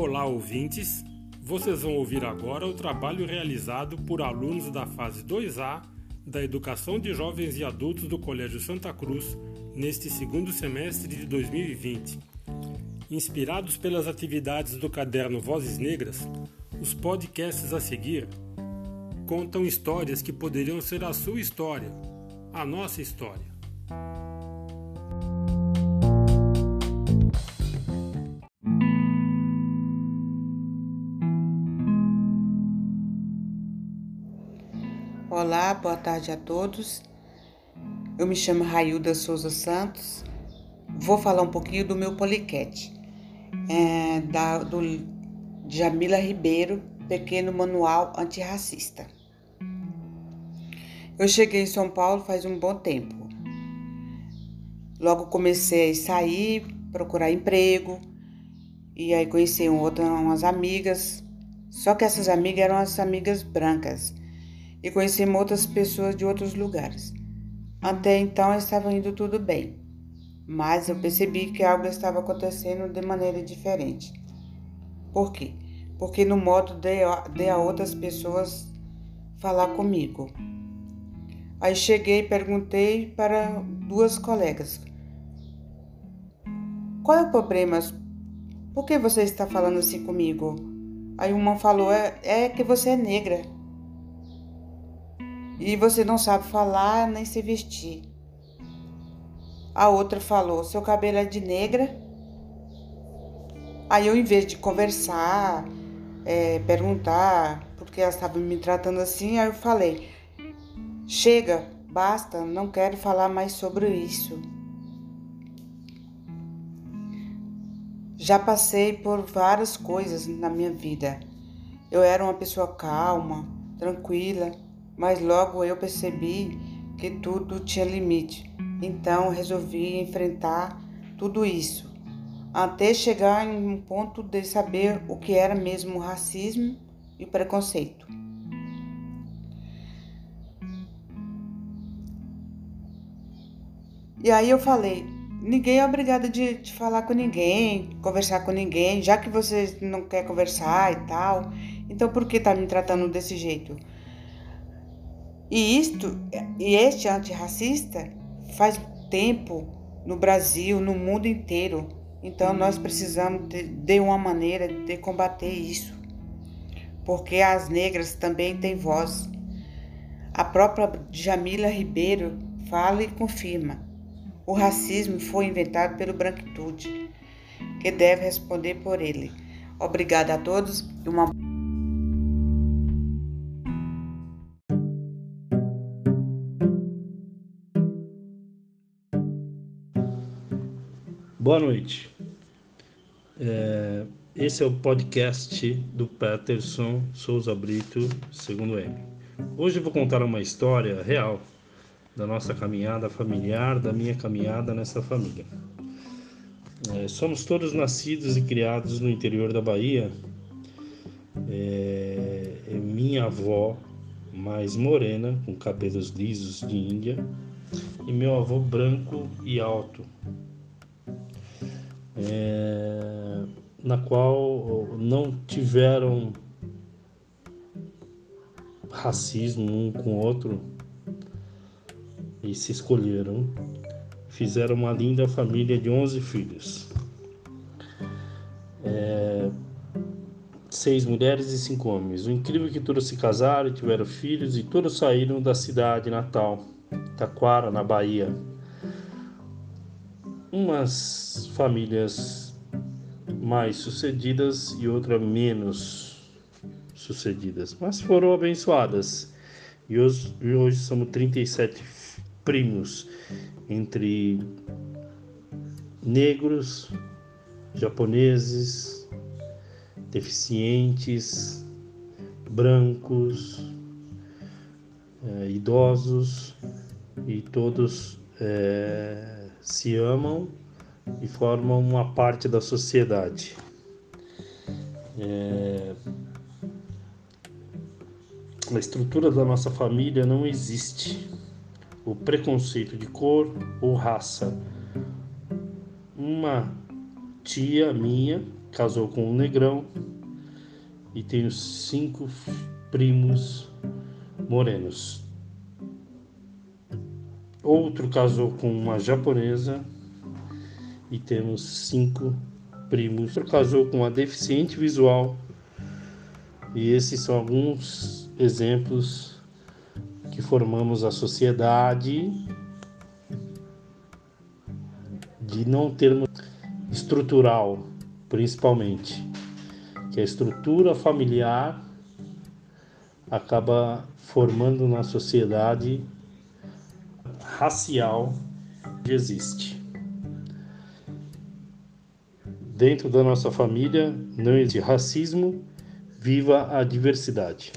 Olá, ouvintes! Vocês vão ouvir agora o trabalho realizado por alunos da fase 2A da Educação de Jovens e Adultos do Colégio Santa Cruz neste segundo semestre de 2020. Inspirados pelas atividades do caderno Vozes Negras, os podcasts a seguir contam histórias que poderiam ser a sua história, a nossa história. Olá, boa tarde a todos. Eu me chamo Railda Souza Santos. Vou falar um pouquinho do meu poliquete, é, da, do Jamila Ribeiro, Pequeno Manual Antirracista. Eu cheguei em São Paulo faz um bom tempo. Logo comecei a sair, procurar emprego, e aí conheci umas amigas. Só que essas amigas eram as amigas brancas e conheci outras pessoas de outros lugares. Até então estava indo tudo bem, mas eu percebi que algo estava acontecendo de maneira diferente. Por quê? Porque no modo de, de a outras pessoas falar comigo. Aí cheguei e perguntei para duas colegas: Qual é o problema? Por que você está falando assim comigo? Aí uma falou: É, é que você é negra e você não sabe falar nem se vestir. A outra falou: seu cabelo é de negra. Aí eu, em vez de conversar, é, perguntar, porque elas estavam me tratando assim, aí eu falei: chega, basta, não quero falar mais sobre isso. Já passei por várias coisas na minha vida. Eu era uma pessoa calma, tranquila mas logo eu percebi que tudo tinha limite. Então resolvi enfrentar tudo isso, até chegar em um ponto de saber o que era mesmo racismo e preconceito. E aí eu falei, ninguém é obrigado de, de, falar com ninguém, conversar com ninguém, já que você não quer conversar e tal. Então por que tá me tratando desse jeito? E isto, e este antirracista faz tempo no Brasil, no mundo inteiro. Então nós precisamos de, de uma maneira de combater isso. Porque as negras também têm voz. A própria Jamila Ribeiro fala e confirma. O racismo foi inventado pelo branquitude, que deve responder por ele. Obrigada a todos e uma Boa noite. É, esse é o podcast do Peterson Souza Brito, segundo M. Hoje eu vou contar uma história real da nossa caminhada familiar, da minha caminhada nessa família. É, somos todos nascidos e criados no interior da Bahia. É, é minha avó, mais morena, com cabelos lisos de Índia, e meu avô branco e alto, é, na qual não tiveram racismo um com o outro e se escolheram. Fizeram uma linda família de 11 filhos. É, seis mulheres e cinco homens. O incrível é que todos se casaram tiveram filhos e todos saíram da cidade natal, Taquara, na Bahia umas famílias mais sucedidas e outras menos sucedidas, mas foram abençoadas. E hoje, hoje somos 37 primos entre negros, japoneses, deficientes, brancos, é, idosos e todos é, se amam e formam uma parte da sociedade. É... Na estrutura da nossa família não existe o preconceito de cor ou raça. Uma tia minha casou com um negrão e tenho cinco primos morenos. Outro casou com uma japonesa e temos cinco primos. Casou com uma deficiente visual e esses são alguns exemplos que formamos a sociedade de não termos estrutural, principalmente, que a estrutura familiar acaba formando na sociedade racial que existe. Dentro da nossa família não existe racismo, viva a diversidade.